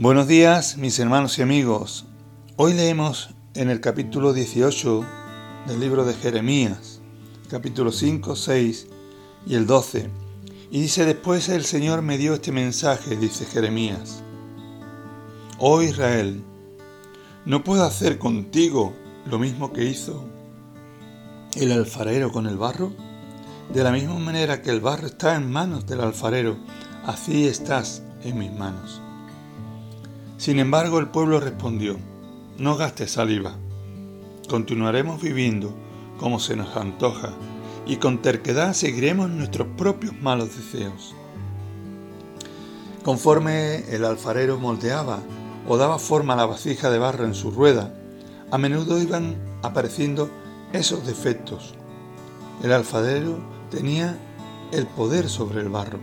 Buenos días, mis hermanos y amigos. Hoy leemos en el capítulo 18 del libro de Jeremías, capítulo 5, 6 y el 12. Y dice, después el Señor me dio este mensaje, dice Jeremías. Oh Israel, ¿no puedo hacer contigo lo mismo que hizo el alfarero con el barro? De la misma manera que el barro está en manos del alfarero, así estás en mis manos. Sin embargo, el pueblo respondió, no gastes saliva, continuaremos viviendo como se nos antoja y con terquedad seguiremos nuestros propios malos deseos. Conforme el alfarero moldeaba o daba forma a la vasija de barro en su rueda, a menudo iban apareciendo esos defectos. El alfarero tenía el poder sobre el barro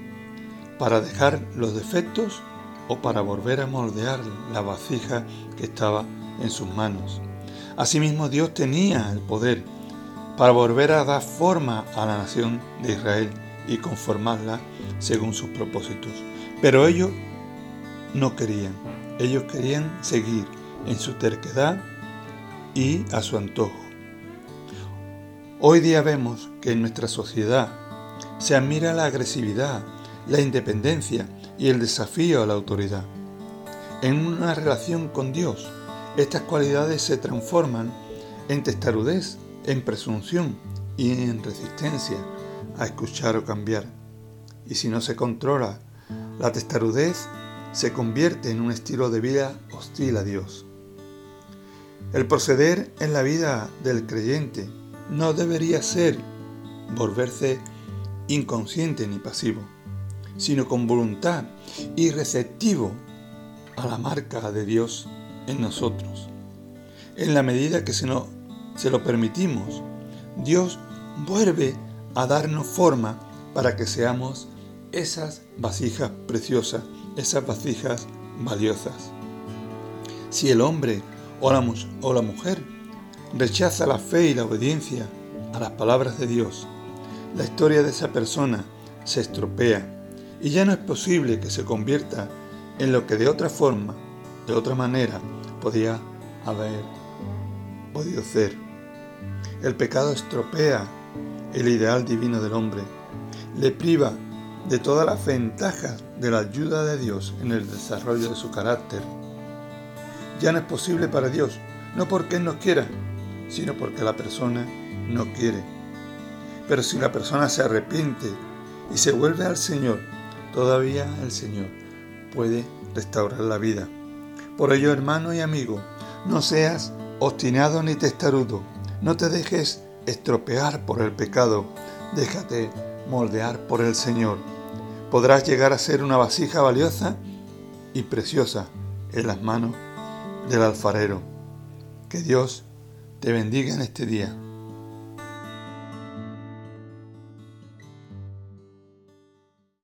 para dejar los defectos o para volver a moldear la vasija que estaba en sus manos. Asimismo, Dios tenía el poder para volver a dar forma a la nación de Israel y conformarla según sus propósitos. Pero ellos no querían, ellos querían seguir en su terquedad y a su antojo. Hoy día vemos que en nuestra sociedad se admira la agresividad, la independencia y el desafío a la autoridad. En una relación con Dios, estas cualidades se transforman en testarudez, en presunción y en resistencia a escuchar o cambiar. Y si no se controla, la testarudez se convierte en un estilo de vida hostil a Dios. El proceder en la vida del creyente no debería ser volverse inconsciente ni pasivo sino con voluntad y receptivo a la marca de Dios en nosotros. En la medida que se, se lo permitimos, Dios vuelve a darnos forma para que seamos esas vasijas preciosas, esas vasijas valiosas. Si el hombre o la mujer rechaza la fe y la obediencia a las palabras de Dios, la historia de esa persona se estropea y ya no es posible que se convierta en lo que de otra forma, de otra manera, podía haber podido ser. El pecado estropea el ideal divino del hombre, le priva de todas las ventajas de la ayuda de Dios en el desarrollo de su carácter. Ya no es posible para Dios, no porque Él no quiera, sino porque la persona no quiere. Pero si la persona se arrepiente y se vuelve al Señor, todavía el Señor puede restaurar la vida. Por ello, hermano y amigo, no seas obstinado ni testarudo, no te dejes estropear por el pecado, déjate moldear por el Señor. Podrás llegar a ser una vasija valiosa y preciosa en las manos del alfarero. Que Dios te bendiga en este día.